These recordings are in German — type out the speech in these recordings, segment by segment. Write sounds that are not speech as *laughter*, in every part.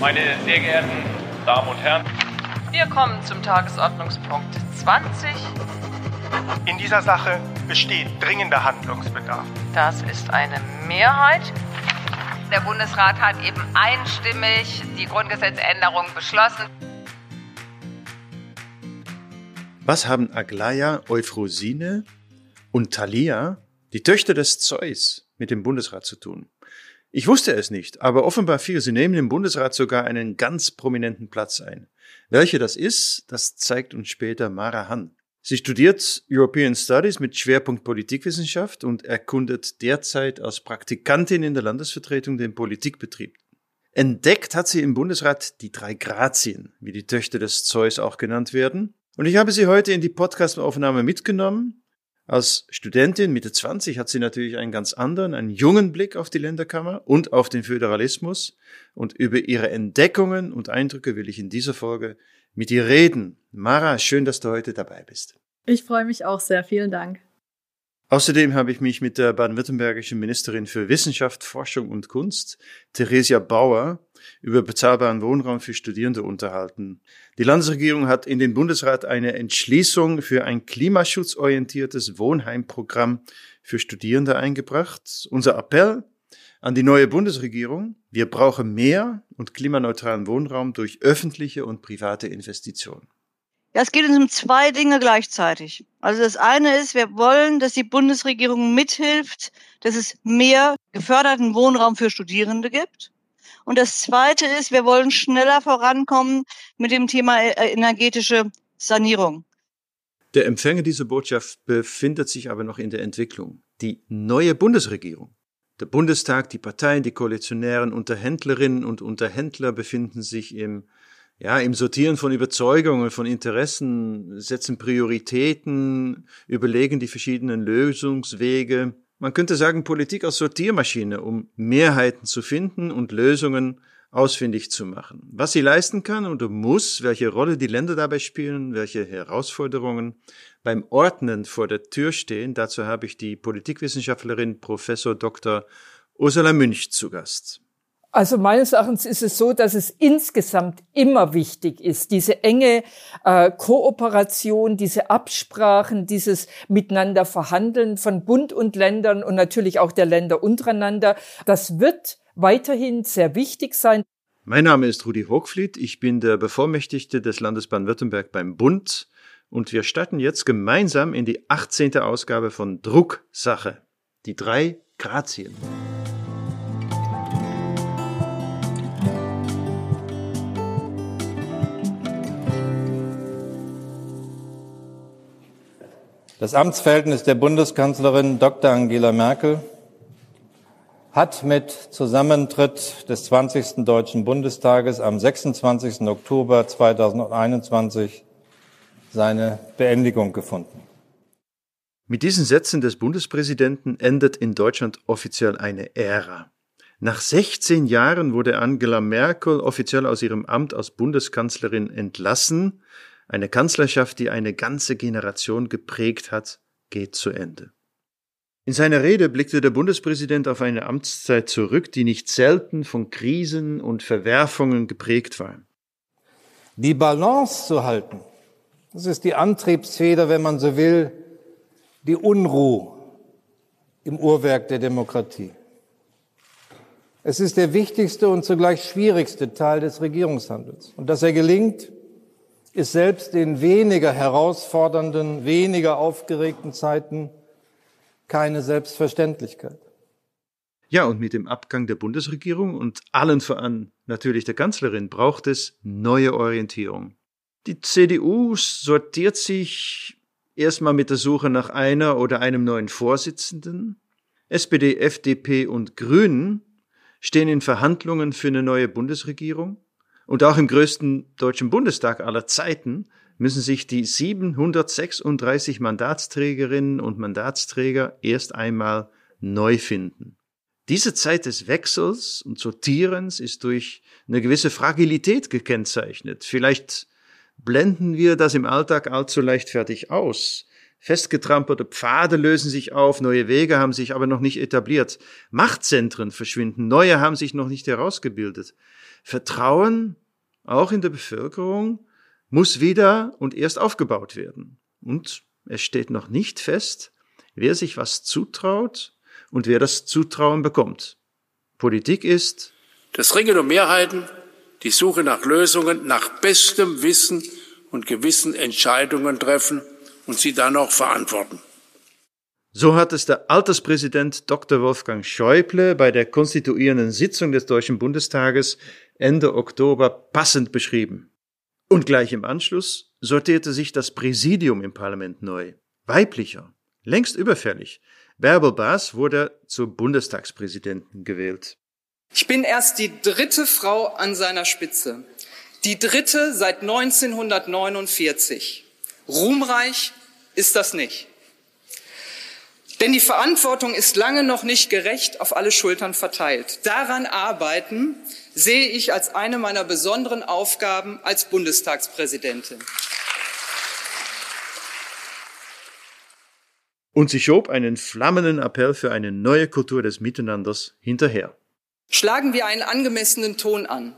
Meine sehr geehrten Damen und Herren, wir kommen zum Tagesordnungspunkt 20. In dieser Sache besteht dringender Handlungsbedarf. Das ist eine Mehrheit. Der Bundesrat hat eben einstimmig die Grundgesetzänderung beschlossen. Was haben Aglaya, Euphrosine und Thalia, die Töchter des Zeus, mit dem Bundesrat zu tun? Ich wusste es nicht, aber offenbar viel. Sie nehmen im Bundesrat sogar einen ganz prominenten Platz ein. Welche das ist, das zeigt uns später Mara Han. Sie studiert European Studies mit Schwerpunkt Politikwissenschaft und erkundet derzeit als Praktikantin in der Landesvertretung den Politikbetrieb. Entdeckt hat sie im Bundesrat die drei Grazien, wie die Töchter des Zeus auch genannt werden. Und ich habe sie heute in die Podcastaufnahme mitgenommen, als Studentin Mitte 20 hat sie natürlich einen ganz anderen, einen jungen Blick auf die Länderkammer und auf den Föderalismus. Und über ihre Entdeckungen und Eindrücke will ich in dieser Folge mit ihr reden. Mara, schön, dass du heute dabei bist. Ich freue mich auch sehr. Vielen Dank. Außerdem habe ich mich mit der baden-württembergischen Ministerin für Wissenschaft, Forschung und Kunst, Theresia Bauer, über bezahlbaren Wohnraum für Studierende unterhalten. Die Landesregierung hat in den Bundesrat eine Entschließung für ein klimaschutzorientiertes Wohnheimprogramm für Studierende eingebracht. Unser Appell an die neue Bundesregierung, wir brauchen mehr und klimaneutralen Wohnraum durch öffentliche und private Investitionen. Ja, es geht uns um zwei Dinge gleichzeitig. Also das eine ist, wir wollen, dass die Bundesregierung mithilft, dass es mehr geförderten Wohnraum für Studierende gibt. Und das zweite ist, wir wollen schneller vorankommen mit dem Thema äh, energetische Sanierung. Der Empfänger dieser Botschaft befindet sich aber noch in der Entwicklung. Die neue Bundesregierung. Der Bundestag, die Parteien, die Koalitionären, Unterhändlerinnen und Unterhändler befinden sich im ja, im Sortieren von Überzeugungen, von Interessen, setzen Prioritäten, überlegen die verschiedenen Lösungswege. Man könnte sagen, Politik als Sortiermaschine, um Mehrheiten zu finden und Lösungen ausfindig zu machen. Was sie leisten kann und muss, welche Rolle die Länder dabei spielen, welche Herausforderungen beim Ordnen vor der Tür stehen, dazu habe ich die Politikwissenschaftlerin Professor Dr. Ursula Münch zu Gast. Also meines Erachtens ist es so, dass es insgesamt immer wichtig ist, diese enge äh, Kooperation, diese Absprachen, dieses Miteinander verhandeln von Bund und Ländern und natürlich auch der Länder untereinander. Das wird weiterhin sehr wichtig sein. Mein Name ist Rudi Hochfliet. Ich bin der Bevollmächtigte des Landes Baden-Württemberg beim Bund und wir starten jetzt gemeinsam in die 18. Ausgabe von Drucksache. Die drei Grazien. Das Amtsverhältnis der Bundeskanzlerin Dr. Angela Merkel hat mit Zusammentritt des 20. Deutschen Bundestages am 26. Oktober 2021 seine Beendigung gefunden. Mit diesen Sätzen des Bundespräsidenten endet in Deutschland offiziell eine Ära. Nach 16 Jahren wurde Angela Merkel offiziell aus ihrem Amt als Bundeskanzlerin entlassen. Eine Kanzlerschaft, die eine ganze Generation geprägt hat, geht zu Ende. In seiner Rede blickte der Bundespräsident auf eine Amtszeit zurück, die nicht selten von Krisen und Verwerfungen geprägt war. Die Balance zu halten, das ist die Antriebsfeder, wenn man so will, die Unruhe im Uhrwerk der Demokratie. Es ist der wichtigste und zugleich schwierigste Teil des Regierungshandels. Und dass er gelingt, ist selbst in weniger herausfordernden, weniger aufgeregten Zeiten keine Selbstverständlichkeit. Ja, und mit dem Abgang der Bundesregierung und allen voran natürlich der Kanzlerin braucht es neue Orientierung. Die CDU sortiert sich erstmal mit der Suche nach einer oder einem neuen Vorsitzenden. SPD, FDP und Grünen stehen in Verhandlungen für eine neue Bundesregierung. Und auch im größten deutschen Bundestag aller Zeiten müssen sich die 736 Mandatsträgerinnen und Mandatsträger erst einmal neu finden. Diese Zeit des Wechsels und Sortierens ist durch eine gewisse Fragilität gekennzeichnet. Vielleicht blenden wir das im Alltag allzu leichtfertig aus. Festgetrampelte Pfade lösen sich auf, neue Wege haben sich aber noch nicht etabliert. Machtzentren verschwinden, neue haben sich noch nicht herausgebildet. Vertrauen, auch in der Bevölkerung, muss wieder und erst aufgebaut werden. Und es steht noch nicht fest, wer sich was zutraut und wer das Zutrauen bekommt. Politik ist das Ringen um Mehrheiten, die Suche nach Lösungen, nach bestem Wissen und Gewissen Entscheidungen treffen und sie dann auch verantworten. So hat es der Alterspräsident Dr. Wolfgang Schäuble bei der konstituierenden Sitzung des Deutschen Bundestages Ende Oktober passend beschrieben. Und gleich im Anschluss sortierte sich das Präsidium im Parlament neu. Weiblicher, längst überfällig. Bärbel Baas wurde zur Bundestagspräsidentin gewählt. Ich bin erst die dritte Frau an seiner Spitze. Die dritte seit 1949. Ruhmreich ist das nicht. Denn die Verantwortung ist lange noch nicht gerecht auf alle Schultern verteilt. Daran arbeiten sehe ich als eine meiner besonderen Aufgaben als Bundestagspräsidentin. Und sie schob einen flammenden Appell für eine neue Kultur des Miteinanders hinterher. Schlagen wir einen angemessenen Ton an.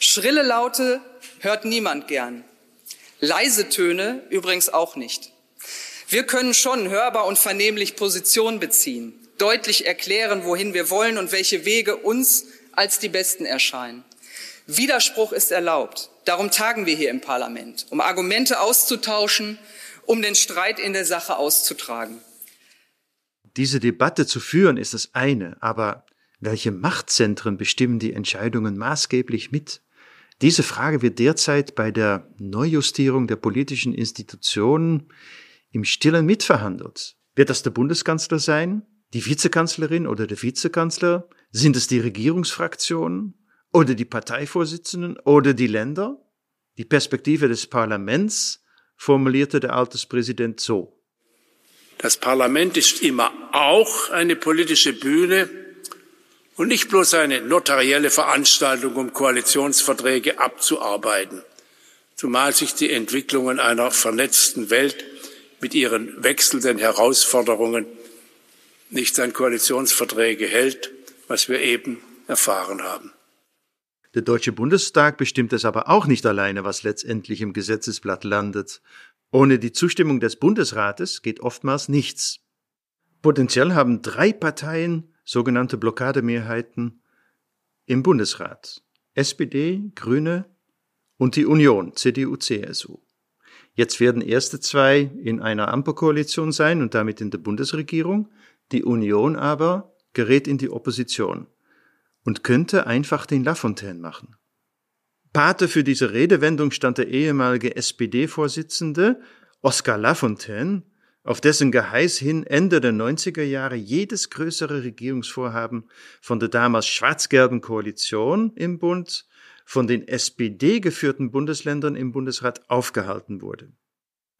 Schrille Laute hört niemand gern. Leise Töne übrigens auch nicht. Wir können schon hörbar und vernehmlich Position beziehen, deutlich erklären, wohin wir wollen und welche Wege uns als die besten erscheinen. Widerspruch ist erlaubt. Darum tagen wir hier im Parlament, um Argumente auszutauschen, um den Streit in der Sache auszutragen. Diese Debatte zu führen ist das eine, aber welche Machtzentren bestimmen die Entscheidungen maßgeblich mit? Diese Frage wird derzeit bei der Neujustierung der politischen Institutionen im Stillen mitverhandelt. Wird das der Bundeskanzler sein, die Vizekanzlerin oder der Vizekanzler? Sind es die Regierungsfraktionen oder die Parteivorsitzenden oder die Länder? Die Perspektive des Parlaments formulierte der Alterspräsident so. Das Parlament ist immer auch eine politische Bühne, und nicht bloß eine notarielle Veranstaltung, um Koalitionsverträge abzuarbeiten, zumal sich die Entwicklungen einer vernetzten Welt mit ihren wechselnden Herausforderungen nicht an Koalitionsverträge hält, was wir eben erfahren haben. Der Deutsche Bundestag bestimmt es aber auch nicht alleine, was letztendlich im Gesetzesblatt landet. Ohne die Zustimmung des Bundesrates geht oftmals nichts. Potenziell haben drei Parteien sogenannte Blockademehrheiten im Bundesrat. SPD, Grüne und die Union, CDU, CSU. Jetzt werden erste zwei in einer Ampelkoalition sein und damit in der Bundesregierung. Die Union aber gerät in die Opposition und könnte einfach den Lafontaine machen. Pate für diese Redewendung stand der ehemalige SPD-Vorsitzende Oskar Lafontaine, auf dessen Geheiß hin Ende der 90er Jahre jedes größere Regierungsvorhaben von der damals schwarz-gelben Koalition im Bund von den SPD geführten Bundesländern im Bundesrat aufgehalten wurde.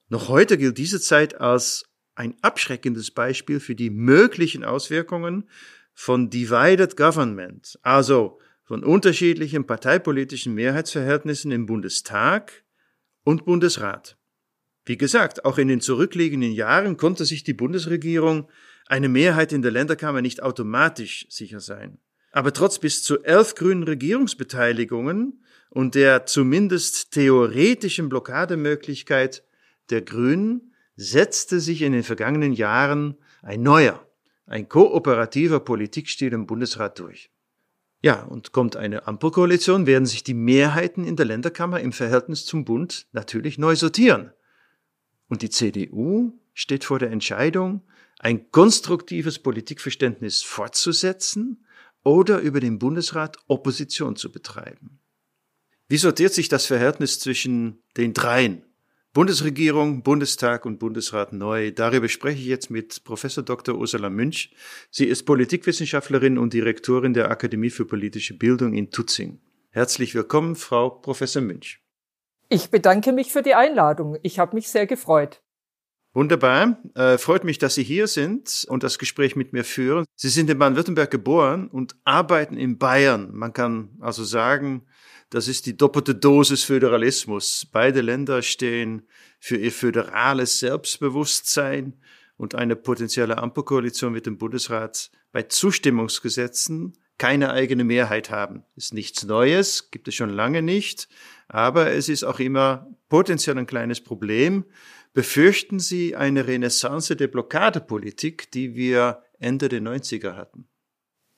Noch heute gilt diese Zeit als ein abschreckendes Beispiel für die möglichen Auswirkungen von Divided Government, also von unterschiedlichen parteipolitischen Mehrheitsverhältnissen im Bundestag und Bundesrat. Wie gesagt, auch in den zurückliegenden Jahren konnte sich die Bundesregierung eine Mehrheit in der Länderkammer nicht automatisch sicher sein. Aber trotz bis zu elf grünen Regierungsbeteiligungen und der zumindest theoretischen Blockademöglichkeit der Grünen setzte sich in den vergangenen Jahren ein neuer, ein kooperativer Politikstil im Bundesrat durch. Ja, und kommt eine Ampelkoalition, werden sich die Mehrheiten in der Länderkammer im Verhältnis zum Bund natürlich neu sortieren. Und die CDU steht vor der Entscheidung, ein konstruktives Politikverständnis fortzusetzen oder über den Bundesrat Opposition zu betreiben. Wie sortiert sich das Verhältnis zwischen den dreien? Bundesregierung, Bundestag und Bundesrat neu. Darüber spreche ich jetzt mit Professor Dr. Ursula Münch. Sie ist Politikwissenschaftlerin und Direktorin der Akademie für politische Bildung in Tutzing. Herzlich willkommen, Frau Professor Münch. Ich bedanke mich für die Einladung. Ich habe mich sehr gefreut. Wunderbar. Äh, freut mich, dass Sie hier sind und das Gespräch mit mir führen. Sie sind in Baden-Württemberg geboren und arbeiten in Bayern. Man kann also sagen, das ist die doppelte Dosis Föderalismus. Beide Länder stehen für ihr föderales Selbstbewusstsein und eine potenzielle Ampelkoalition mit dem Bundesrat bei Zustimmungsgesetzen keine eigene Mehrheit haben. Ist nichts Neues, gibt es schon lange nicht, aber es ist auch immer potenziell ein kleines Problem. Befürchten Sie eine Renaissance der Blockadepolitik, die wir Ende der 90er hatten?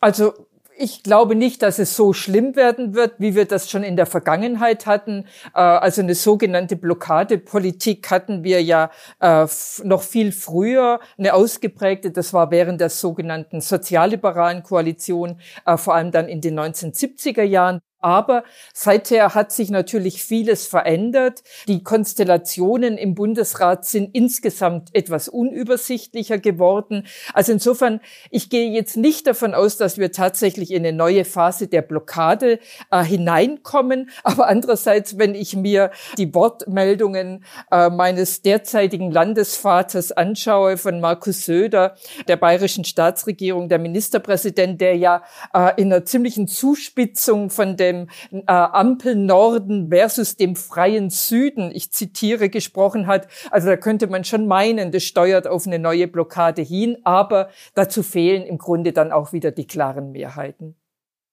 Also ich glaube nicht, dass es so schlimm werden wird, wie wir das schon in der Vergangenheit hatten. Äh, also eine sogenannte Blockadepolitik hatten wir ja äh, noch viel früher, eine ausgeprägte, das war während der sogenannten sozialliberalen Koalition, äh, vor allem dann in den 1970er Jahren. Aber seither hat sich natürlich vieles verändert. Die Konstellationen im Bundesrat sind insgesamt etwas unübersichtlicher geworden. Also insofern, ich gehe jetzt nicht davon aus, dass wir tatsächlich in eine neue Phase der Blockade äh, hineinkommen. Aber andererseits, wenn ich mir die Wortmeldungen äh, meines derzeitigen Landesvaters anschaue, von Markus Söder, der bayerischen Staatsregierung, der Ministerpräsident, der ja äh, in einer ziemlichen Zuspitzung von dem dem äh, Ampel Norden versus dem freien Süden, ich zitiere, gesprochen hat. Also da könnte man schon meinen, das steuert auf eine neue Blockade hin, aber dazu fehlen im Grunde dann auch wieder die klaren Mehrheiten.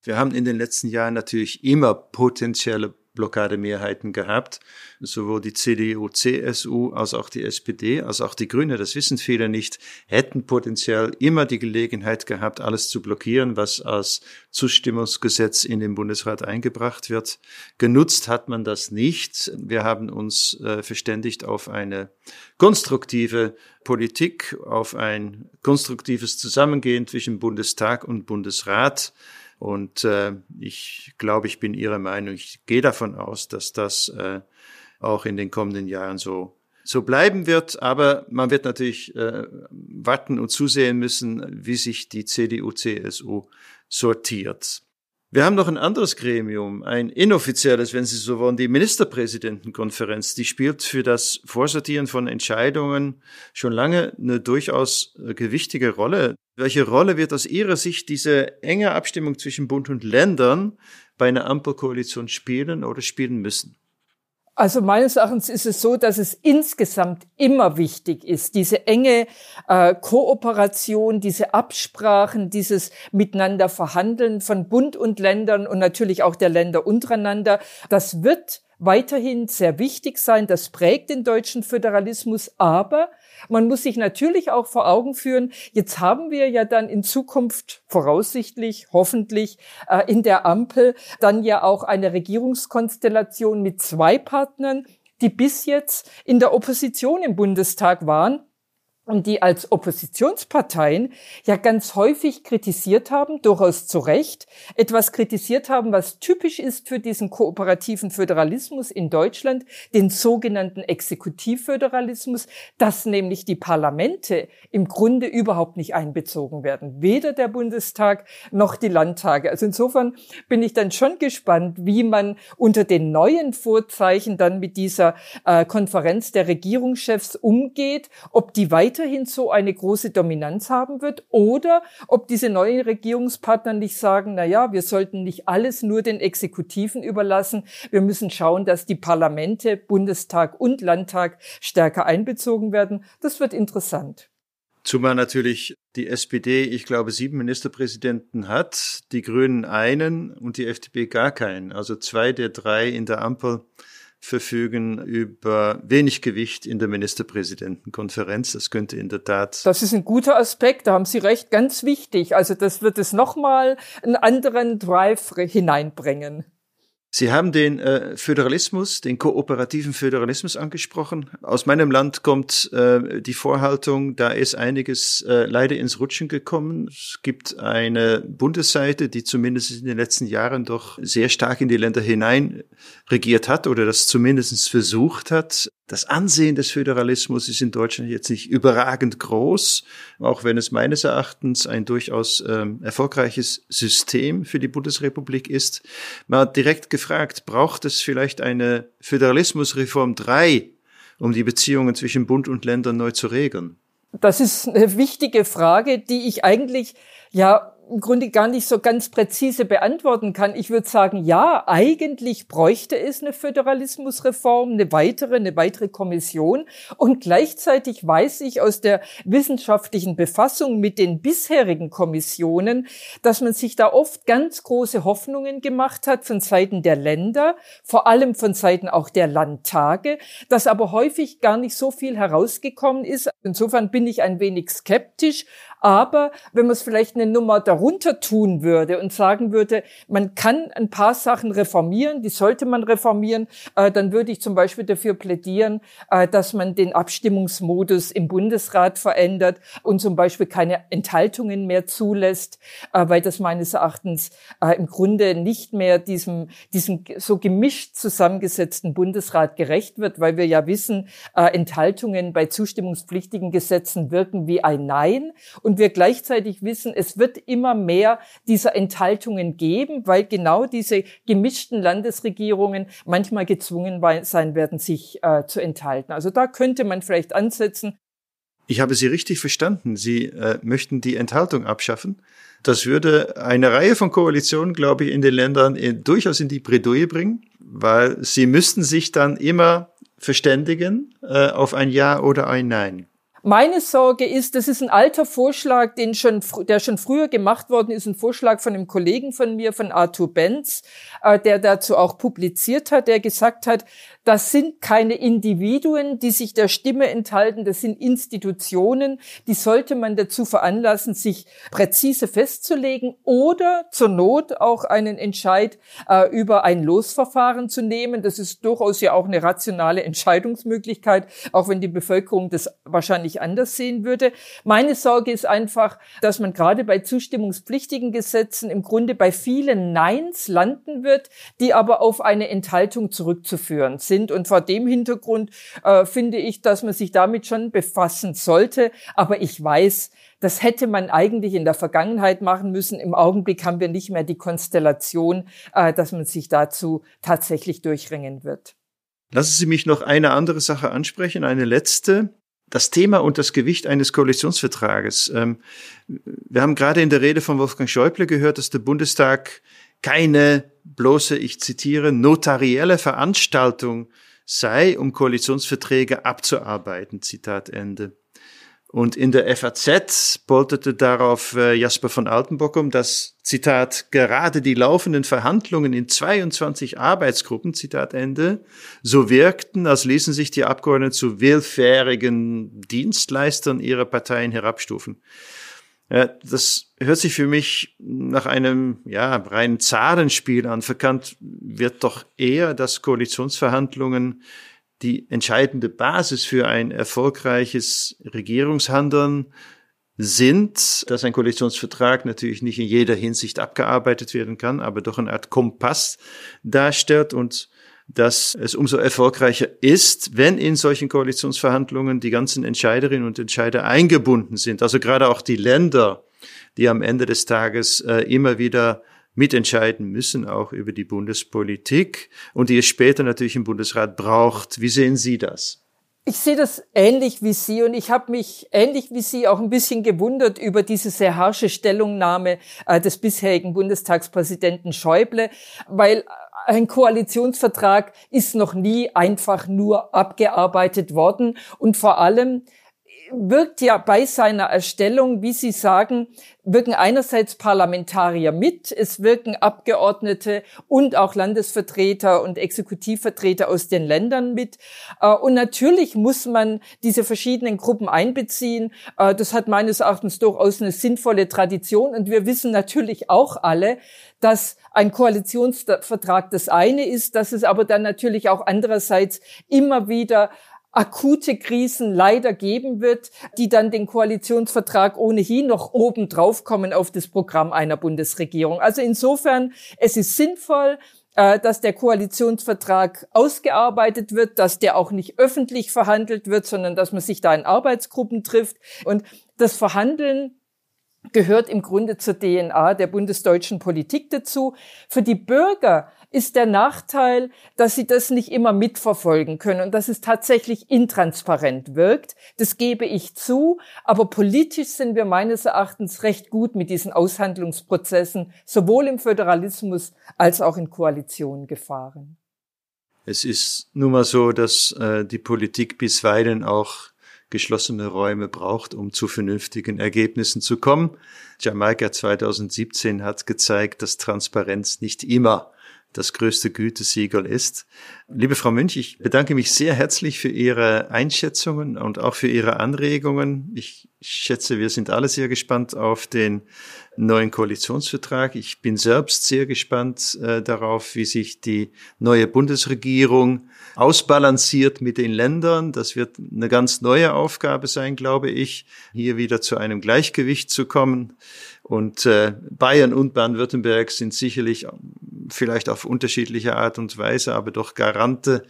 Wir haben in den letzten Jahren natürlich immer potenzielle Blockademehrheiten gehabt. Sowohl die CDU, CSU als auch die SPD, als auch die Grüne, das wissen viele nicht, hätten potenziell immer die Gelegenheit gehabt, alles zu blockieren, was als Zustimmungsgesetz in den Bundesrat eingebracht wird. Genutzt hat man das nicht. Wir haben uns äh, verständigt auf eine konstruktive Politik, auf ein konstruktives Zusammengehen zwischen Bundestag und Bundesrat. Und äh, ich glaube, ich bin Ihrer Meinung. Ich gehe davon aus, dass das äh, auch in den kommenden Jahren so so bleiben wird. Aber man wird natürlich äh, warten und zusehen müssen, wie sich die CDU, CSU sortiert. Wir haben noch ein anderes Gremium, ein inoffizielles, wenn Sie so wollen, die Ministerpräsidentenkonferenz. Die spielt für das Vorsortieren von Entscheidungen schon lange eine durchaus gewichtige Rolle. Welche Rolle wird aus Ihrer Sicht diese enge Abstimmung zwischen Bund und Ländern bei einer Ampelkoalition spielen oder spielen müssen? Also meines Erachtens ist es so, dass es insgesamt immer wichtig ist, diese enge äh, Kooperation, diese Absprachen, dieses Miteinander verhandeln von Bund und Ländern und natürlich auch der Länder untereinander. Das wird weiterhin sehr wichtig sein. Das prägt den deutschen Föderalismus. Aber man muss sich natürlich auch vor Augen führen, jetzt haben wir ja dann in Zukunft voraussichtlich, hoffentlich äh, in der Ampel dann ja auch eine Regierungskonstellation mit zwei Partnern, die bis jetzt in der Opposition im Bundestag waren und die als Oppositionsparteien ja ganz häufig kritisiert haben, durchaus zu Recht, etwas kritisiert haben, was typisch ist für diesen kooperativen Föderalismus in Deutschland, den sogenannten Exekutivföderalismus, dass nämlich die Parlamente im Grunde überhaupt nicht einbezogen werden, weder der Bundestag noch die Landtage. Also insofern bin ich dann schon gespannt, wie man unter den neuen Vorzeichen dann mit dieser äh, Konferenz der Regierungschefs umgeht, ob die weiter weiterhin so eine große Dominanz haben wird oder ob diese neuen Regierungspartner nicht sagen, na ja, wir sollten nicht alles nur den Exekutiven überlassen. Wir müssen schauen, dass die Parlamente, Bundestag und Landtag stärker einbezogen werden. Das wird interessant. Zumal natürlich die SPD, ich glaube, sieben Ministerpräsidenten hat, die Grünen einen und die FDP gar keinen. Also zwei der drei in der Ampel verfügen über wenig Gewicht in der Ministerpräsidentenkonferenz. Das könnte in der Tat. Das ist ein guter Aspekt, da haben Sie recht, ganz wichtig. Also das wird es nochmal einen anderen Drive hineinbringen. Sie haben den äh, Föderalismus, den kooperativen Föderalismus angesprochen. Aus meinem Land kommt äh, die Vorhaltung, da ist einiges äh, leider ins Rutschen gekommen. Es gibt eine Bundesseite, die zumindest in den letzten Jahren doch sehr stark in die Länder hinein regiert hat oder das zumindest versucht hat. Das Ansehen des Föderalismus ist in Deutschland jetzt nicht überragend groß, auch wenn es meines Erachtens ein durchaus ähm, erfolgreiches System für die Bundesrepublik ist. Man hat direkt gefragt, braucht es vielleicht eine Föderalismusreform 3, um die Beziehungen zwischen Bund und Ländern neu zu regeln? Das ist eine wichtige Frage, die ich eigentlich ja im Grunde gar nicht so ganz präzise beantworten kann. Ich würde sagen, ja, eigentlich bräuchte es eine Föderalismusreform, eine weitere, eine weitere Kommission. Und gleichzeitig weiß ich aus der wissenschaftlichen Befassung mit den bisherigen Kommissionen, dass man sich da oft ganz große Hoffnungen gemacht hat von Seiten der Länder, vor allem von Seiten auch der Landtage, dass aber häufig gar nicht so viel herausgekommen ist. Insofern bin ich ein wenig skeptisch. Aber wenn man es vielleicht eine Nummer darunter tun würde und sagen würde, man kann ein paar Sachen reformieren, die sollte man reformieren, äh, dann würde ich zum Beispiel dafür plädieren, äh, dass man den Abstimmungsmodus im Bundesrat verändert und zum Beispiel keine Enthaltungen mehr zulässt, äh, weil das meines Erachtens im Grunde nicht mehr diesem, diesem so gemischt zusammengesetzten Bundesrat gerecht wird, weil wir ja wissen, Enthaltungen bei zustimmungspflichtigen Gesetzen wirken wie ein Nein. Und und wir gleichzeitig wissen, es wird immer mehr dieser Enthaltungen geben, weil genau diese gemischten Landesregierungen manchmal gezwungen sein werden, sich äh, zu enthalten. Also da könnte man vielleicht ansetzen. Ich habe Sie richtig verstanden. Sie äh, möchten die Enthaltung abschaffen. Das würde eine Reihe von Koalitionen, glaube ich, in den Ländern in, durchaus in die Bredouille bringen, weil sie müssten sich dann immer verständigen äh, auf ein Ja oder ein Nein. Meine Sorge ist, das ist ein alter Vorschlag, den schon, der schon früher gemacht worden ist, ein Vorschlag von einem Kollegen von mir, von Arthur Benz, äh, der dazu auch publiziert hat, der gesagt hat, das sind keine Individuen, die sich der Stimme enthalten, das sind Institutionen, die sollte man dazu veranlassen, sich präzise festzulegen oder zur Not auch einen Entscheid äh, über ein Losverfahren zu nehmen. Das ist durchaus ja auch eine rationale Entscheidungsmöglichkeit, auch wenn die Bevölkerung das wahrscheinlich anders sehen würde. Meine Sorge ist einfach, dass man gerade bei zustimmungspflichtigen Gesetzen im Grunde bei vielen Neins landen wird, die aber auf eine Enthaltung zurückzuführen sind sind. Und vor dem Hintergrund äh, finde ich, dass man sich damit schon befassen sollte. Aber ich weiß, das hätte man eigentlich in der Vergangenheit machen müssen. Im Augenblick haben wir nicht mehr die Konstellation, äh, dass man sich dazu tatsächlich durchringen wird. Lassen Sie mich noch eine andere Sache ansprechen, eine letzte. Das Thema und das Gewicht eines Koalitionsvertrages. Ähm, wir haben gerade in der Rede von Wolfgang Schäuble gehört, dass der Bundestag keine bloße, ich zitiere, notarielle Veranstaltung sei, um Koalitionsverträge abzuarbeiten. Zitat Ende. Und in der FAZ polterte darauf äh, Jasper von Altenbockum, dass, Zitat, gerade die laufenden Verhandlungen in 22 Arbeitsgruppen, Zitat Ende, so wirkten, als ließen sich die Abgeordneten zu willfährigen Dienstleistern ihrer Parteien herabstufen. Ja, das hört sich für mich nach einem ja, reinen Zahlenspiel an. Verkannt wird doch eher, dass Koalitionsverhandlungen die entscheidende Basis für ein erfolgreiches Regierungshandeln sind, dass ein Koalitionsvertrag natürlich nicht in jeder Hinsicht abgearbeitet werden kann, aber doch eine Art Kompass darstellt und dass es umso erfolgreicher ist, wenn in solchen Koalitionsverhandlungen die ganzen Entscheiderinnen und Entscheider eingebunden sind. Also gerade auch die Länder, die am Ende des Tages äh, immer wieder mitentscheiden müssen, auch über die Bundespolitik und die es später natürlich im Bundesrat braucht. Wie sehen Sie das? Ich sehe das ähnlich wie Sie und ich habe mich ähnlich wie Sie auch ein bisschen gewundert über diese sehr harsche Stellungnahme äh, des bisherigen Bundestagspräsidenten Schäuble, weil ein Koalitionsvertrag ist noch nie einfach nur abgearbeitet worden. Und vor allem wirkt ja bei seiner Erstellung, wie Sie sagen, wirken einerseits Parlamentarier mit, es wirken Abgeordnete und auch Landesvertreter und Exekutivvertreter aus den Ländern mit. Äh, und natürlich muss man diese verschiedenen Gruppen einbeziehen. Äh, das hat meines Erachtens durchaus eine sinnvolle Tradition. Und wir wissen natürlich auch alle, dass ein Koalitionsvertrag das eine ist, dass es aber dann natürlich auch andererseits immer wieder akute Krisen leider geben wird, die dann den Koalitionsvertrag ohnehin noch oben drauf kommen auf das Programm einer Bundesregierung. Also insofern, es ist sinnvoll, äh, dass der Koalitionsvertrag ausgearbeitet wird, dass der auch nicht öffentlich verhandelt wird, sondern dass man sich da in Arbeitsgruppen trifft. Und das Verhandeln gehört im Grunde zur DNA der bundesdeutschen Politik dazu. Für die Bürger ist der Nachteil, dass sie das nicht immer mitverfolgen können und dass es tatsächlich intransparent wirkt. Das gebe ich zu. Aber politisch sind wir meines Erachtens recht gut mit diesen Aushandlungsprozessen, sowohl im Föderalismus als auch in Koalitionen gefahren. Es ist nun mal so, dass äh, die Politik bisweilen auch geschlossene Räume braucht, um zu vernünftigen Ergebnissen zu kommen. Jamaika 2017 hat gezeigt, dass Transparenz nicht immer das größte Gütesiegel ist. Liebe Frau Münch, ich bedanke mich sehr herzlich für Ihre Einschätzungen und auch für Ihre Anregungen. Ich schätze, wir sind alle sehr gespannt auf den neuen Koalitionsvertrag. Ich bin selbst sehr gespannt äh, darauf, wie sich die neue Bundesregierung ausbalanciert mit den Ländern. Das wird eine ganz neue Aufgabe sein, glaube ich, hier wieder zu einem Gleichgewicht zu kommen. Und äh, Bayern und Baden-Württemberg sind sicherlich vielleicht auf unterschiedliche Art und Weise, aber doch Garante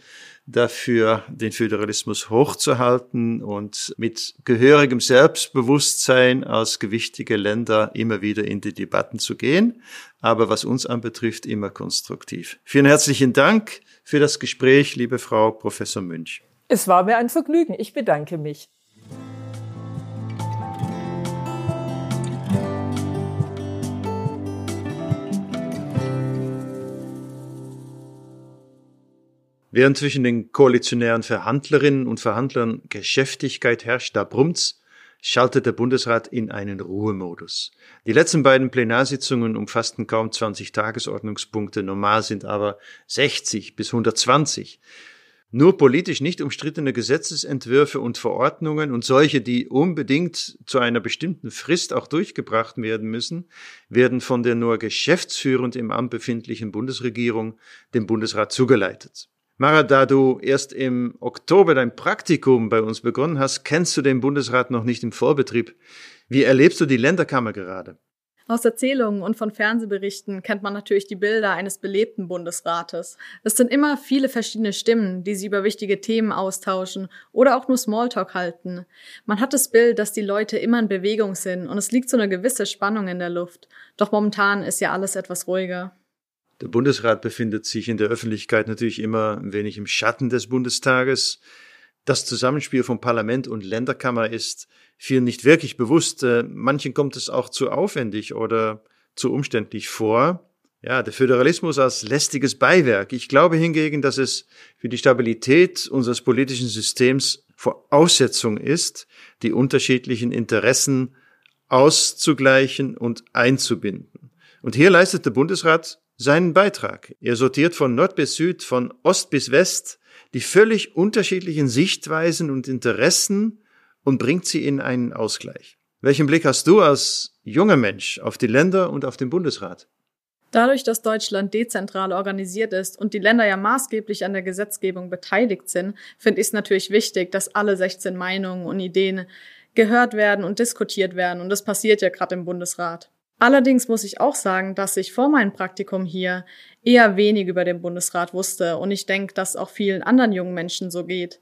dafür, den Föderalismus hochzuhalten und mit gehörigem Selbstbewusstsein als gewichtige Länder immer wieder in die Debatten zu gehen, aber was uns anbetrifft, immer konstruktiv. Vielen herzlichen Dank für das Gespräch, liebe Frau Professor Münch. Es war mir ein Vergnügen. Ich bedanke mich. Während zwischen den koalitionären Verhandlerinnen und Verhandlern Geschäftigkeit herrscht, da brummt's, schaltet der Bundesrat in einen Ruhemodus. Die letzten beiden Plenarsitzungen umfassten kaum 20 Tagesordnungspunkte, normal sind aber 60 bis 120. Nur politisch nicht umstrittene Gesetzesentwürfe und Verordnungen und solche, die unbedingt zu einer bestimmten Frist auch durchgebracht werden müssen, werden von der nur geschäftsführend im Amt befindlichen Bundesregierung dem Bundesrat zugeleitet. Mara, da du erst im Oktober dein Praktikum bei uns begonnen hast, kennst du den Bundesrat noch nicht im Vorbetrieb. Wie erlebst du die Länderkammer gerade? Aus Erzählungen und von Fernsehberichten kennt man natürlich die Bilder eines belebten Bundesrates. Es sind immer viele verschiedene Stimmen, die sie über wichtige Themen austauschen oder auch nur Smalltalk halten. Man hat das Bild, dass die Leute immer in Bewegung sind und es liegt so eine gewisse Spannung in der Luft. Doch momentan ist ja alles etwas ruhiger. Der Bundesrat befindet sich in der Öffentlichkeit natürlich immer ein wenig im Schatten des Bundestages. Das Zusammenspiel von Parlament und Länderkammer ist vielen nicht wirklich bewusst. Äh, manchen kommt es auch zu aufwendig oder zu umständlich vor. Ja, der Föderalismus als lästiges Beiwerk. Ich glaube hingegen, dass es für die Stabilität unseres politischen Systems Voraussetzung ist, die unterschiedlichen Interessen auszugleichen und einzubinden. Und hier leistet der Bundesrat seinen Beitrag. Er sortiert von Nord bis Süd, von Ost bis West die völlig unterschiedlichen Sichtweisen und Interessen und bringt sie in einen Ausgleich. Welchen Blick hast du als junger Mensch auf die Länder und auf den Bundesrat? Dadurch, dass Deutschland dezentral organisiert ist und die Länder ja maßgeblich an der Gesetzgebung beteiligt sind, finde ich es natürlich wichtig, dass alle 16 Meinungen und Ideen gehört werden und diskutiert werden. Und das passiert ja gerade im Bundesrat. Allerdings muss ich auch sagen, dass ich vor meinem Praktikum hier eher wenig über den Bundesrat wusste und ich denke, dass auch vielen anderen jungen Menschen so geht.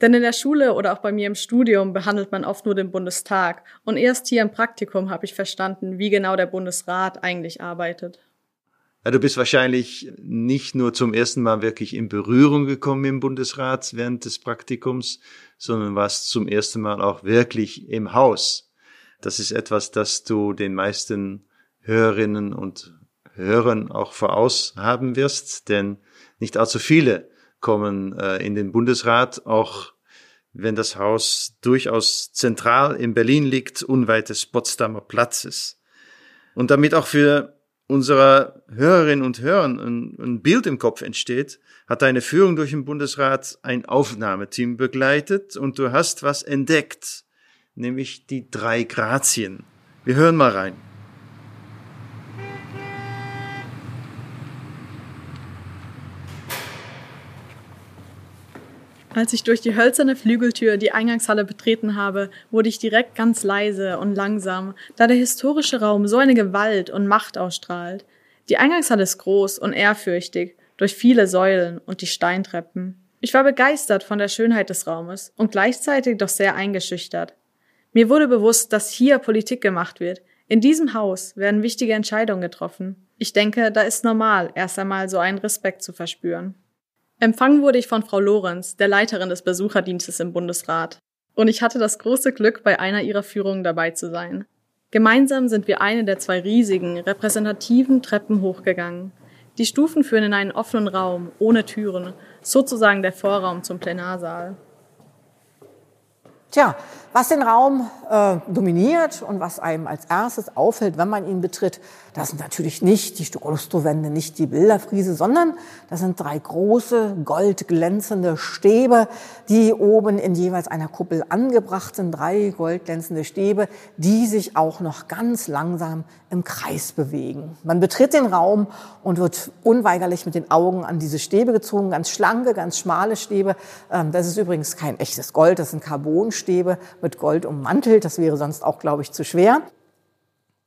Denn in der Schule oder auch bei mir im Studium behandelt man oft nur den Bundestag und erst hier im Praktikum habe ich verstanden, wie genau der Bundesrat eigentlich arbeitet. Ja, du bist wahrscheinlich nicht nur zum ersten Mal wirklich in Berührung gekommen im Bundesrat während des Praktikums, sondern warst zum ersten Mal auch wirklich im Haus. Das ist etwas, das du den meisten Hörerinnen und Hörern auch voraus haben wirst, denn nicht allzu viele kommen äh, in den Bundesrat, auch wenn das Haus durchaus zentral in Berlin liegt, unweit des Potsdamer Platzes. Und damit auch für unsere Hörerinnen und Hörer ein, ein Bild im Kopf entsteht, hat deine Führung durch den Bundesrat ein Aufnahmeteam begleitet und du hast was entdeckt nämlich die drei Grazien. Wir hören mal rein. Als ich durch die hölzerne Flügeltür die Eingangshalle betreten habe, wurde ich direkt ganz leise und langsam, da der historische Raum so eine Gewalt und Macht ausstrahlt. Die Eingangshalle ist groß und ehrfürchtig, durch viele Säulen und die Steintreppen. Ich war begeistert von der Schönheit des Raumes und gleichzeitig doch sehr eingeschüchtert. Mir wurde bewusst, dass hier Politik gemacht wird. In diesem Haus werden wichtige Entscheidungen getroffen. Ich denke, da ist normal, erst einmal so einen Respekt zu verspüren. Empfangen wurde ich von Frau Lorenz, der Leiterin des Besucherdienstes im Bundesrat. Und ich hatte das große Glück, bei einer ihrer Führungen dabei zu sein. Gemeinsam sind wir eine der zwei riesigen, repräsentativen Treppen hochgegangen. Die Stufen führen in einen offenen Raum, ohne Türen, sozusagen der Vorraum zum Plenarsaal. Tja, was den Raum äh, dominiert und was einem als erstes auffällt, wenn man ihn betritt, das sind natürlich nicht die Stuckolustro-Wände, nicht die Bilderfriese, sondern das sind drei große, goldglänzende Stäbe, die oben in jeweils einer Kuppel angebracht sind. Drei goldglänzende Stäbe, die sich auch noch ganz langsam im Kreis bewegen. Man betritt den Raum und wird unweigerlich mit den Augen an diese Stäbe gezogen. Ganz schlanke, ganz schmale Stäbe. Ähm, das ist übrigens kein echtes Gold, das sind Carbonstäbe mit Gold ummantelt. Das wäre sonst auch, glaube ich, zu schwer.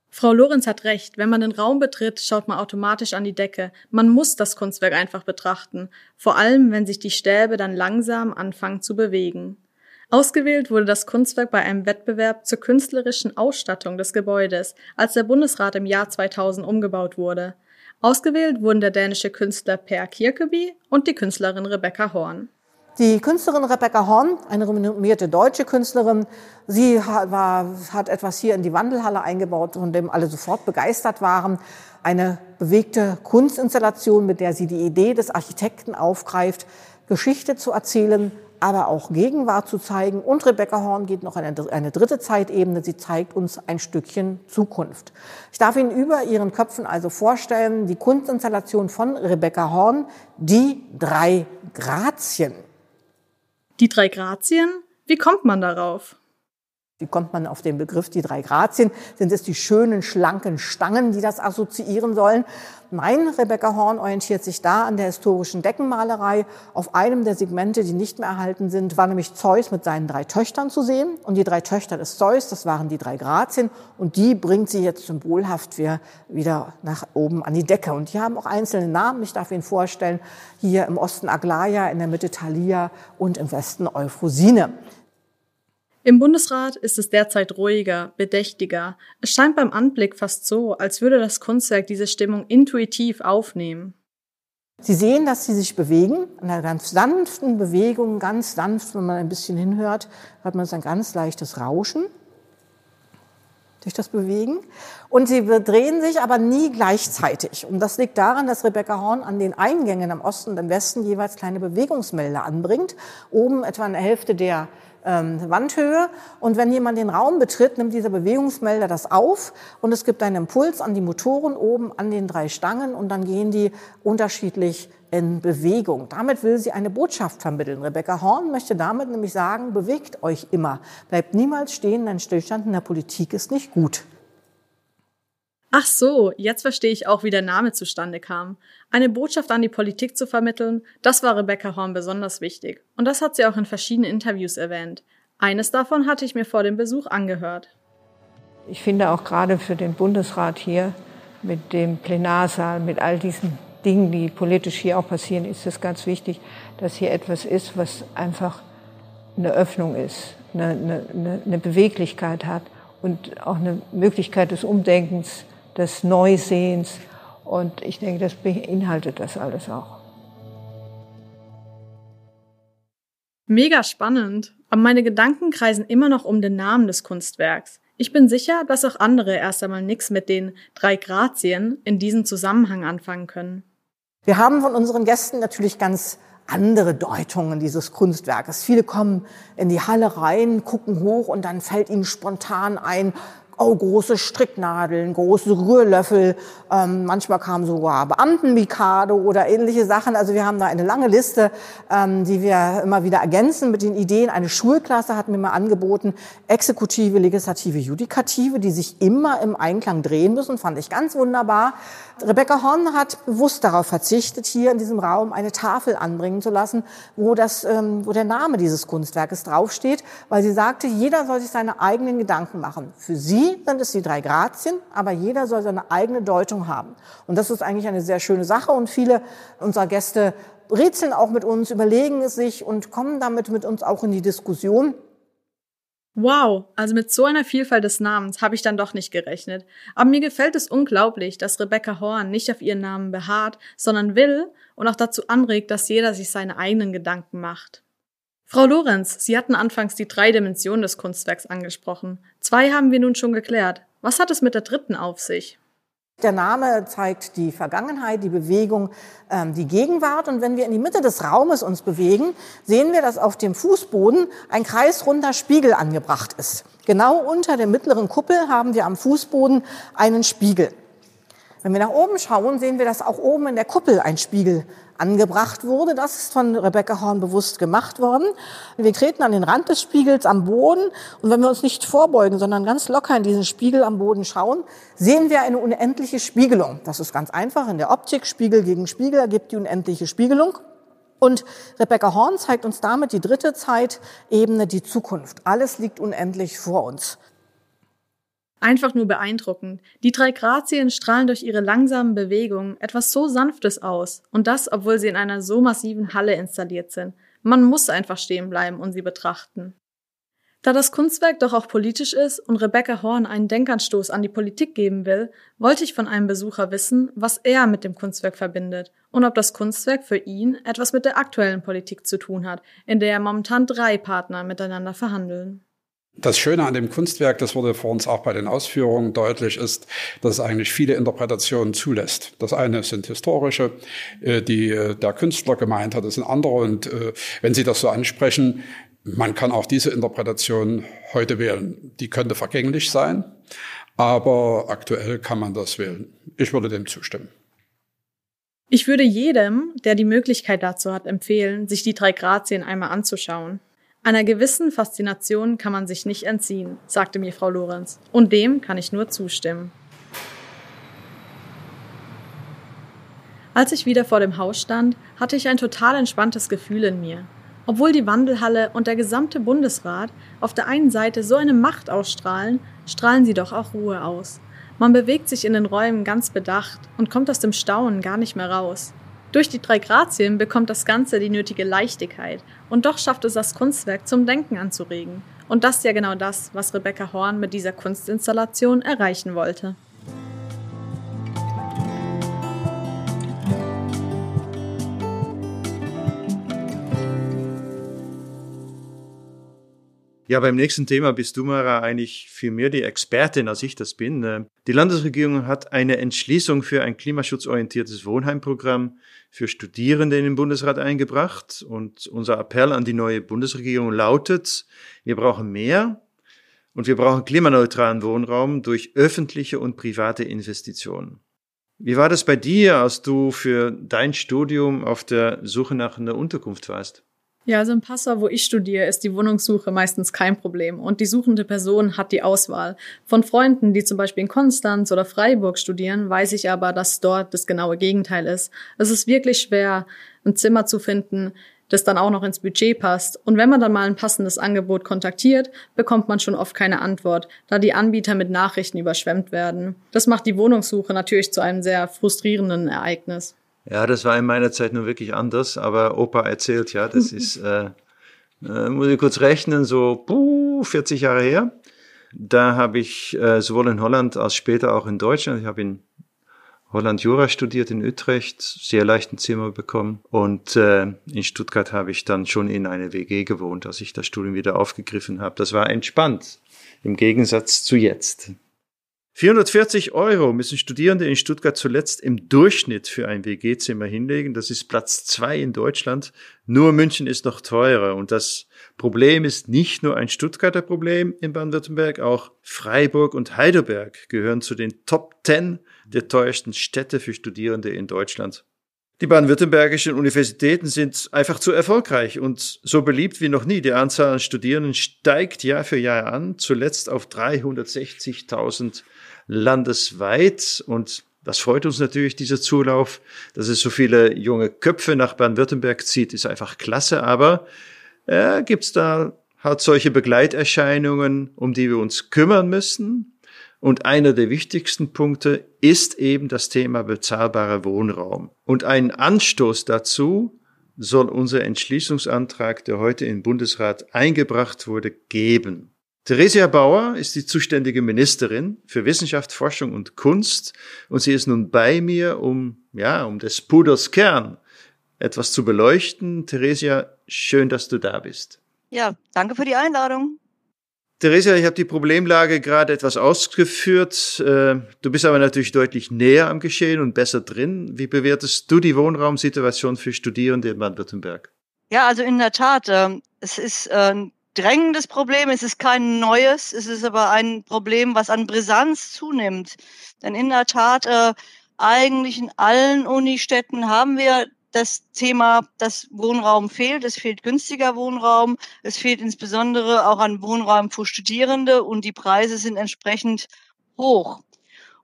Frau Lorenz hat recht, wenn man den Raum betritt, schaut man automatisch an die Decke. Man muss das Kunstwerk einfach betrachten, vor allem wenn sich die Stäbe dann langsam anfangen zu bewegen. Ausgewählt wurde das Kunstwerk bei einem Wettbewerb zur künstlerischen Ausstattung des Gebäudes, als der Bundesrat im Jahr 2000 umgebaut wurde. Ausgewählt wurden der dänische Künstler Per Kirkeby und die Künstlerin Rebecca Horn. Die Künstlerin Rebecca Horn, eine renommierte deutsche Künstlerin, sie war, hat etwas hier in die Wandelhalle eingebaut, von dem alle sofort begeistert waren. Eine bewegte Kunstinstallation, mit der sie die Idee des Architekten aufgreift, Geschichte zu erzählen, aber auch Gegenwart zu zeigen. Und Rebecca Horn geht noch eine, eine dritte Zeitebene. Sie zeigt uns ein Stückchen Zukunft. Ich darf Ihnen über Ihren Köpfen also vorstellen, die Kunstinstallation von Rebecca Horn, die drei Grazien. Die drei Grazien? Wie kommt man darauf? Wie kommt man auf den Begriff die drei Grazien? Sind es die schönen, schlanken Stangen, die das assoziieren sollen? Mein Rebecca Horn orientiert sich da an der historischen Deckenmalerei. Auf einem der Segmente, die nicht mehr erhalten sind, war nämlich Zeus mit seinen drei Töchtern zu sehen. Und die drei Töchter des Zeus, das waren die drei Grazien. Und die bringt sie jetzt symbolhaft wieder nach oben an die Decke. Und die haben auch einzelne Namen. Ich darf Ihnen vorstellen, hier im Osten Aglaia, in der Mitte Thalia und im Westen Euphrosine. Im Bundesrat ist es derzeit ruhiger, bedächtiger. Es scheint beim Anblick fast so, als würde das Kunstwerk diese Stimmung intuitiv aufnehmen. Sie sehen, dass sie sich bewegen, in einer ganz sanften Bewegung, ganz sanft, wenn man ein bisschen hinhört, hört man ein ganz leichtes Rauschen durch das Bewegen. Und sie drehen sich aber nie gleichzeitig. Und das liegt daran, dass Rebecca Horn an den Eingängen am Osten und am Westen jeweils kleine Bewegungsmelder anbringt. Oben etwa eine Hälfte der ähm, Wandhöhe. Und wenn jemand den Raum betritt, nimmt dieser Bewegungsmelder das auf und es gibt einen Impuls an die Motoren oben an den drei Stangen und dann gehen die unterschiedlich in Bewegung. Damit will sie eine Botschaft vermitteln. Rebecca Horn möchte damit nämlich sagen, bewegt euch immer. Bleibt niemals stehen, ein Stillstand in der Politik ist nicht gut. Ach so, jetzt verstehe ich auch, wie der Name zustande kam. Eine Botschaft an die Politik zu vermitteln, das war Rebecca Horn besonders wichtig. Und das hat sie auch in verschiedenen Interviews erwähnt. Eines davon hatte ich mir vor dem Besuch angehört. Ich finde auch gerade für den Bundesrat hier mit dem Plenarsaal, mit all diesen Dingen, die politisch hier auch passieren, ist es ganz wichtig, dass hier etwas ist, was einfach eine Öffnung ist, eine, eine, eine Beweglichkeit hat und auch eine Möglichkeit des Umdenkens des Neusehens. Und ich denke, das beinhaltet das alles auch. Mega spannend. Aber meine Gedanken kreisen immer noch um den Namen des Kunstwerks. Ich bin sicher, dass auch andere erst einmal nichts mit den drei Grazien in diesem Zusammenhang anfangen können. Wir haben von unseren Gästen natürlich ganz andere Deutungen dieses Kunstwerkes. Viele kommen in die Halle rein, gucken hoch und dann fällt ihnen spontan ein, oh, große Stricknadeln, große Rührlöffel. Ähm, manchmal kamen sogar Beamtenmikado oder ähnliche Sachen. Also wir haben da eine lange Liste, ähm, die wir immer wieder ergänzen mit den Ideen. Eine Schulklasse hat mir mal angeboten, Exekutive, Legislative, Judikative, die sich immer im Einklang drehen müssen. Fand ich ganz wunderbar. Rebecca Horn hat bewusst darauf verzichtet, hier in diesem Raum eine Tafel anbringen zu lassen, wo, das, ähm, wo der Name dieses Kunstwerkes draufsteht, weil sie sagte, jeder soll sich seine eigenen Gedanken machen. Für sie sind es die drei Grazien, aber jeder soll seine eigene Deutung haben. Und das ist eigentlich eine sehr schöne Sache und viele unserer Gäste rätseln auch mit uns, überlegen es sich und kommen damit mit uns auch in die Diskussion. Wow, also mit so einer Vielfalt des Namens habe ich dann doch nicht gerechnet. Aber mir gefällt es unglaublich, dass Rebecca Horn nicht auf ihren Namen beharrt, sondern will und auch dazu anregt, dass jeder sich seine eigenen Gedanken macht. Frau Lorenz, Sie hatten anfangs die drei Dimensionen des Kunstwerks angesprochen. Zwei haben wir nun schon geklärt. Was hat es mit der dritten auf sich? Der Name zeigt die Vergangenheit, die Bewegung, ähm, die Gegenwart. Und wenn wir in die Mitte des Raumes uns bewegen, sehen wir, dass auf dem Fußboden ein kreisrunder Spiegel angebracht ist. Genau unter der mittleren Kuppel haben wir am Fußboden einen Spiegel. Wenn wir nach oben schauen, sehen wir, dass auch oben in der Kuppel ein Spiegel angebracht wurde. Das ist von Rebecca Horn bewusst gemacht worden. Wir treten an den Rand des Spiegels am Boden und wenn wir uns nicht vorbeugen, sondern ganz locker in diesen Spiegel am Boden schauen, sehen wir eine unendliche Spiegelung. Das ist ganz einfach. In der Optik Spiegel gegen Spiegel ergibt die unendliche Spiegelung. Und Rebecca Horn zeigt uns damit die dritte Zeitebene, die Zukunft. Alles liegt unendlich vor uns. Einfach nur beeindruckend. Die drei Grazien strahlen durch ihre langsamen Bewegungen etwas so Sanftes aus. Und das, obwohl sie in einer so massiven Halle installiert sind. Man muss einfach stehen bleiben und sie betrachten. Da das Kunstwerk doch auch politisch ist und Rebecca Horn einen Denkanstoß an die Politik geben will, wollte ich von einem Besucher wissen, was er mit dem Kunstwerk verbindet und ob das Kunstwerk für ihn etwas mit der aktuellen Politik zu tun hat, in der momentan drei Partner miteinander verhandeln. Das Schöne an dem Kunstwerk, das wurde vor uns auch bei den Ausführungen deutlich, ist, dass es eigentlich viele Interpretationen zulässt. Das eine sind historische, äh, die äh, der Künstler gemeint hat, das sind andere. Und äh, wenn Sie das so ansprechen, man kann auch diese Interpretation heute wählen. Die könnte vergänglich sein, aber aktuell kann man das wählen. Ich würde dem zustimmen. Ich würde jedem, der die Möglichkeit dazu hat, empfehlen, sich die drei Grazien einmal anzuschauen. Einer gewissen Faszination kann man sich nicht entziehen, sagte mir Frau Lorenz, und dem kann ich nur zustimmen. Als ich wieder vor dem Haus stand, hatte ich ein total entspanntes Gefühl in mir. Obwohl die Wandelhalle und der gesamte Bundesrat auf der einen Seite so eine Macht ausstrahlen, strahlen sie doch auch Ruhe aus. Man bewegt sich in den Räumen ganz bedacht und kommt aus dem Staunen gar nicht mehr raus. Durch die drei Grazien bekommt das Ganze die nötige Leichtigkeit und doch schafft es das Kunstwerk zum Denken anzuregen. Und das ist ja genau das, was Rebecca Horn mit dieser Kunstinstallation erreichen wollte. Ja, beim nächsten Thema bist du, Mara, eigentlich viel mehr die Expertin, als ich das bin. Äh, die Landesregierung hat eine Entschließung für ein klimaschutzorientiertes Wohnheimprogramm für Studierende in den Bundesrat eingebracht. Und unser Appell an die neue Bundesregierung lautet, wir brauchen mehr und wir brauchen klimaneutralen Wohnraum durch öffentliche und private Investitionen. Wie war das bei dir, als du für dein Studium auf der Suche nach einer Unterkunft warst? Ja, also im Passau, wo ich studiere, ist die Wohnungssuche meistens kein Problem und die suchende Person hat die Auswahl. Von Freunden, die zum Beispiel in Konstanz oder Freiburg studieren, weiß ich aber, dass dort das genaue Gegenteil ist. Es ist wirklich schwer, ein Zimmer zu finden, das dann auch noch ins Budget passt. Und wenn man dann mal ein passendes Angebot kontaktiert, bekommt man schon oft keine Antwort, da die Anbieter mit Nachrichten überschwemmt werden. Das macht die Wohnungssuche natürlich zu einem sehr frustrierenden Ereignis. Ja, das war in meiner Zeit nur wirklich anders, aber Opa erzählt ja, das *laughs* ist, äh, äh, muss ich kurz rechnen, so puh, 40 Jahre her. Da habe ich äh, sowohl in Holland als später auch in Deutschland, ich habe in Holland Jura studiert in Utrecht, sehr leichten Zimmer bekommen und äh, in Stuttgart habe ich dann schon in eine WG gewohnt, als ich das Studium wieder aufgegriffen habe. Das war entspannt im Gegensatz zu jetzt. 440 Euro müssen Studierende in Stuttgart zuletzt im Durchschnitt für ein WG-Zimmer hinlegen. Das ist Platz zwei in Deutschland. Nur München ist noch teurer. Und das Problem ist nicht nur ein Stuttgarter Problem in Baden-Württemberg, auch Freiburg und Heidelberg gehören zu den Top 10 der teuersten Städte für Studierende in Deutschland. Die baden-württembergischen Universitäten sind einfach zu erfolgreich und so beliebt wie noch nie. Die Anzahl an Studierenden steigt Jahr für Jahr an, zuletzt auf 360.000 landesweit und das freut uns natürlich, dieser Zulauf. Dass es so viele junge Köpfe nach Baden-Württemberg zieht, ist einfach klasse. Aber äh, gibt's da halt solche Begleiterscheinungen, um die wir uns kümmern müssen. Und einer der wichtigsten Punkte ist eben das Thema bezahlbarer Wohnraum. Und einen Anstoß dazu soll unser Entschließungsantrag, der heute im Bundesrat eingebracht wurde, geben. Theresia Bauer ist die zuständige Ministerin für Wissenschaft, Forschung und Kunst und sie ist nun bei mir, um, ja, um des Puders Kern etwas zu beleuchten. Theresia, schön, dass du da bist. Ja, danke für die Einladung. Theresia, ich habe die Problemlage gerade etwas ausgeführt. Äh, du bist aber natürlich deutlich näher am Geschehen und besser drin. Wie bewertest du die Wohnraumsituation für Studierende in Baden-Württemberg? Ja, also in der Tat, ähm, es ist ein drängendes Problem, es ist kein neues, es ist aber ein Problem, was an Brisanz zunimmt. Denn in der Tat, äh, eigentlich in allen Unistädten haben wir das Thema, dass Wohnraum fehlt. Es fehlt günstiger Wohnraum. Es fehlt insbesondere auch an Wohnraum für Studierende und die Preise sind entsprechend hoch.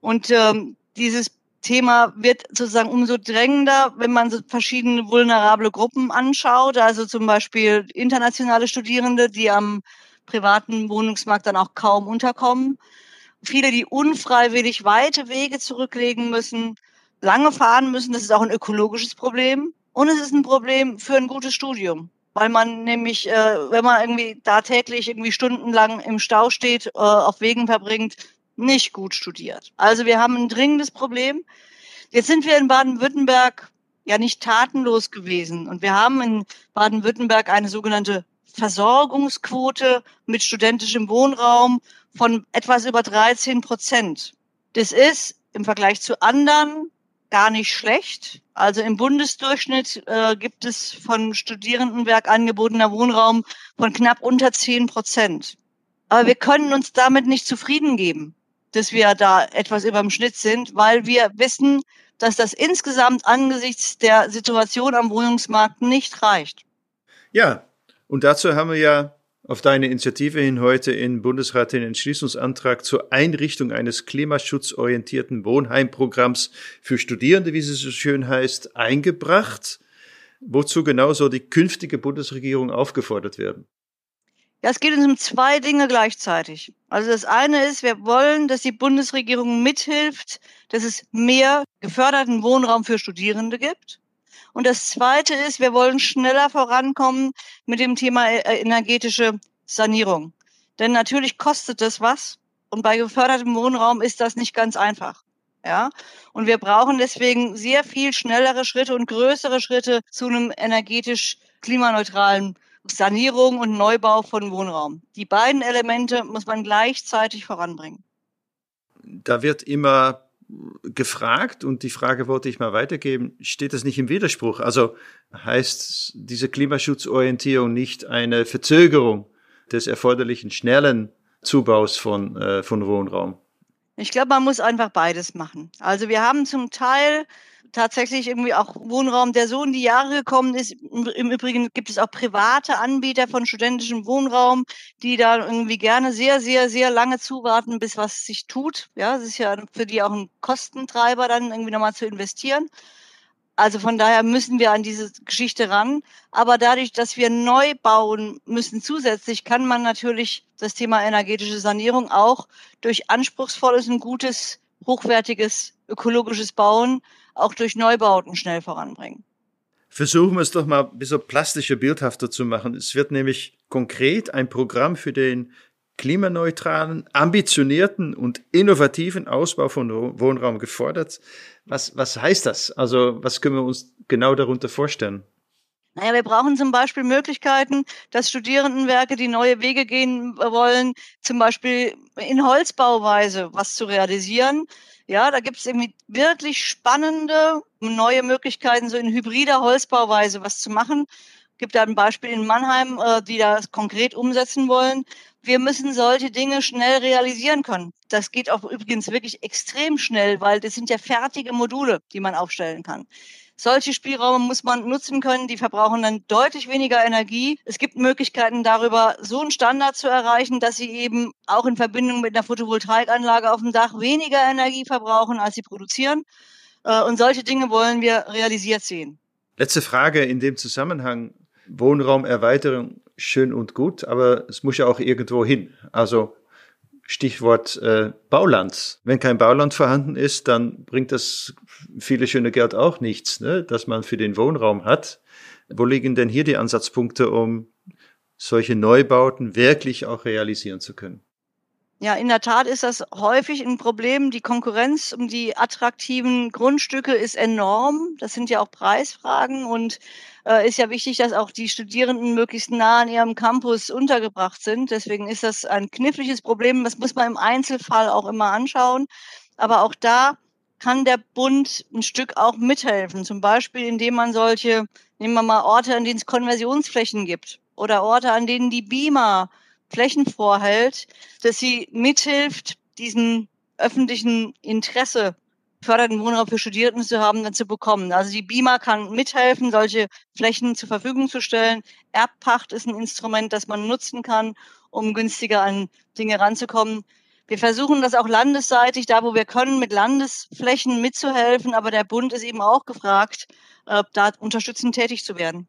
Und ähm, dieses Thema wird sozusagen umso drängender, wenn man so verschiedene vulnerable Gruppen anschaut, also zum Beispiel internationale Studierende, die am privaten Wohnungsmarkt dann auch kaum unterkommen. Viele, die unfreiwillig weite Wege zurücklegen müssen, lange fahren müssen. Das ist auch ein ökologisches Problem. Und es ist ein Problem für ein gutes Studium. Weil man nämlich, äh, wenn man irgendwie da täglich irgendwie stundenlang im Stau steht, äh, auf Wegen verbringt, nicht gut studiert. Also wir haben ein dringendes Problem. Jetzt sind wir in Baden-Württemberg ja nicht tatenlos gewesen. Und wir haben in Baden-Württemberg eine sogenannte Versorgungsquote mit studentischem Wohnraum von etwas über 13 Prozent. Das ist im Vergleich zu anderen gar nicht schlecht. Also im Bundesdurchschnitt äh, gibt es von Studierendenwerk angebotener Wohnraum von knapp unter 10 Prozent. Aber wir können uns damit nicht zufrieden geben, dass wir da etwas über dem Schnitt sind, weil wir wissen, dass das insgesamt angesichts der Situation am Wohnungsmarkt nicht reicht. Ja, und dazu haben wir ja auf deine Initiative hin heute in Bundesrat den Entschließungsantrag zur Einrichtung eines klimaschutzorientierten Wohnheimprogramms für Studierende, wie es so schön heißt, eingebracht, wozu genauso die künftige Bundesregierung aufgefordert werden. Ja, es geht uns um zwei Dinge gleichzeitig. Also das eine ist, wir wollen, dass die Bundesregierung mithilft, dass es mehr geförderten Wohnraum für Studierende gibt. Und das Zweite ist, wir wollen schneller vorankommen mit dem Thema äh, energetische Sanierung. Denn natürlich kostet das was. Und bei gefördertem Wohnraum ist das nicht ganz einfach. Ja, und wir brauchen deswegen sehr viel schnellere Schritte und größere Schritte zu einem energetisch klimaneutralen Sanierung und Neubau von Wohnraum. Die beiden Elemente muss man gleichzeitig voranbringen. Da wird immer gefragt und die Frage wollte ich mal weitergeben, steht das nicht im Widerspruch? Also heißt diese Klimaschutzorientierung nicht eine Verzögerung des erforderlichen schnellen Zubaus von, äh, von Wohnraum? Ich glaube, man muss einfach beides machen. Also wir haben zum Teil tatsächlich irgendwie auch Wohnraum, der so in die Jahre gekommen ist. Im Übrigen gibt es auch private Anbieter von studentischem Wohnraum, die da irgendwie gerne sehr, sehr, sehr lange zuwarten, bis was sich tut. Ja, es ist ja für die auch ein Kostentreiber, dann irgendwie nochmal zu investieren. Also von daher müssen wir an diese Geschichte ran. Aber dadurch, dass wir neu bauen müssen zusätzlich, kann man natürlich das Thema energetische Sanierung auch durch anspruchsvolles und gutes, hochwertiges ökologisches Bauen auch durch Neubauten schnell voranbringen. Versuchen wir es doch mal ein bisschen plastischer, bildhafter zu machen. Es wird nämlich konkret ein Programm für den klimaneutralen, ambitionierten und innovativen Ausbau von Wohnraum gefordert. Was, was heißt das? Also was können wir uns genau darunter vorstellen? Naja, wir brauchen zum Beispiel Möglichkeiten, dass Studierendenwerke, die neue Wege gehen wollen, zum Beispiel in Holzbauweise was zu realisieren. Ja, da gibt es irgendwie wirklich spannende neue Möglichkeiten, so in hybrider Holzbauweise was zu machen. Gibt da ein Beispiel in Mannheim, äh, die das konkret umsetzen wollen. Wir müssen solche Dinge schnell realisieren können. Das geht auch übrigens wirklich extrem schnell, weil das sind ja fertige Module, die man aufstellen kann. Solche Spielräume muss man nutzen können, die verbrauchen dann deutlich weniger Energie. Es gibt Möglichkeiten darüber, so einen Standard zu erreichen, dass sie eben auch in Verbindung mit einer Photovoltaikanlage auf dem Dach weniger Energie verbrauchen, als sie produzieren. Äh, und solche Dinge wollen wir realisiert sehen. Letzte Frage in dem Zusammenhang. Wohnraumerweiterung schön und gut, aber es muss ja auch irgendwo hin. Also Stichwort äh, Bauland. Wenn kein Bauland vorhanden ist, dann bringt das viele schöne Geld auch nichts, ne, dass man für den Wohnraum hat. Wo liegen denn hier die Ansatzpunkte, um solche Neubauten wirklich auch realisieren zu können. Ja, in der Tat ist das häufig ein Problem. Die Konkurrenz um die attraktiven Grundstücke ist enorm. Das sind ja auch Preisfragen und äh, ist ja wichtig, dass auch die Studierenden möglichst nah an ihrem Campus untergebracht sind. Deswegen ist das ein kniffliges Problem. Das muss man im Einzelfall auch immer anschauen. Aber auch da kann der Bund ein Stück auch mithelfen. Zum Beispiel, indem man solche, nehmen wir mal Orte, an denen es Konversionsflächen gibt oder Orte, an denen die Beamer Flächen vorhält, dass sie mithilft, diesen öffentlichen Interesse fördernden Wohnraum für Studierenden zu haben, dann zu bekommen. Also die BIMA kann mithelfen, solche Flächen zur Verfügung zu stellen. Erbpacht ist ein Instrument, das man nutzen kann, um günstiger an Dinge ranzukommen. Wir versuchen das auch landesseitig, da wo wir können, mit Landesflächen mitzuhelfen, aber der Bund ist eben auch gefragt, äh, da unterstützend tätig zu werden.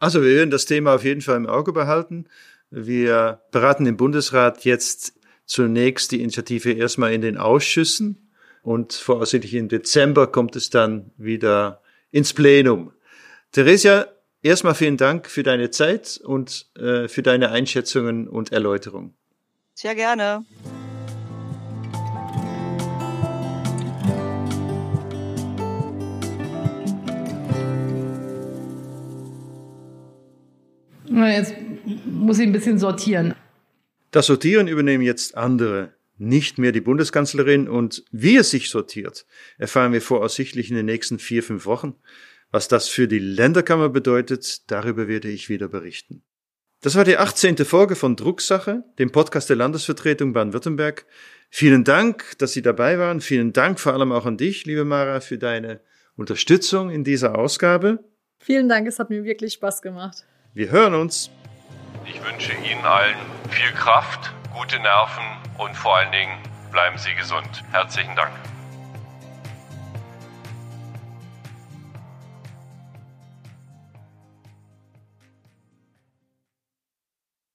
Also wir werden das Thema auf jeden Fall im Auge behalten. Wir beraten im Bundesrat jetzt zunächst die Initiative erstmal in den Ausschüssen und voraussichtlich im Dezember kommt es dann wieder ins Plenum. Theresia, erstmal vielen Dank für deine Zeit und äh, für deine Einschätzungen und Erläuterungen. Sehr gerne. Jetzt muss ich ein bisschen sortieren. Das Sortieren übernehmen jetzt andere, nicht mehr die Bundeskanzlerin. Und wie es sich sortiert, erfahren wir voraussichtlich in den nächsten vier, fünf Wochen. Was das für die Länderkammer bedeutet, darüber werde ich wieder berichten. Das war die 18. Folge von Drucksache, dem Podcast der Landesvertretung Baden-Württemberg. Vielen Dank, dass Sie dabei waren. Vielen Dank vor allem auch an dich, liebe Mara, für deine Unterstützung in dieser Ausgabe. Vielen Dank, es hat mir wirklich Spaß gemacht. Wir hören uns. Ich wünsche Ihnen allen viel Kraft, gute Nerven und vor allen Dingen bleiben Sie gesund. Herzlichen Dank.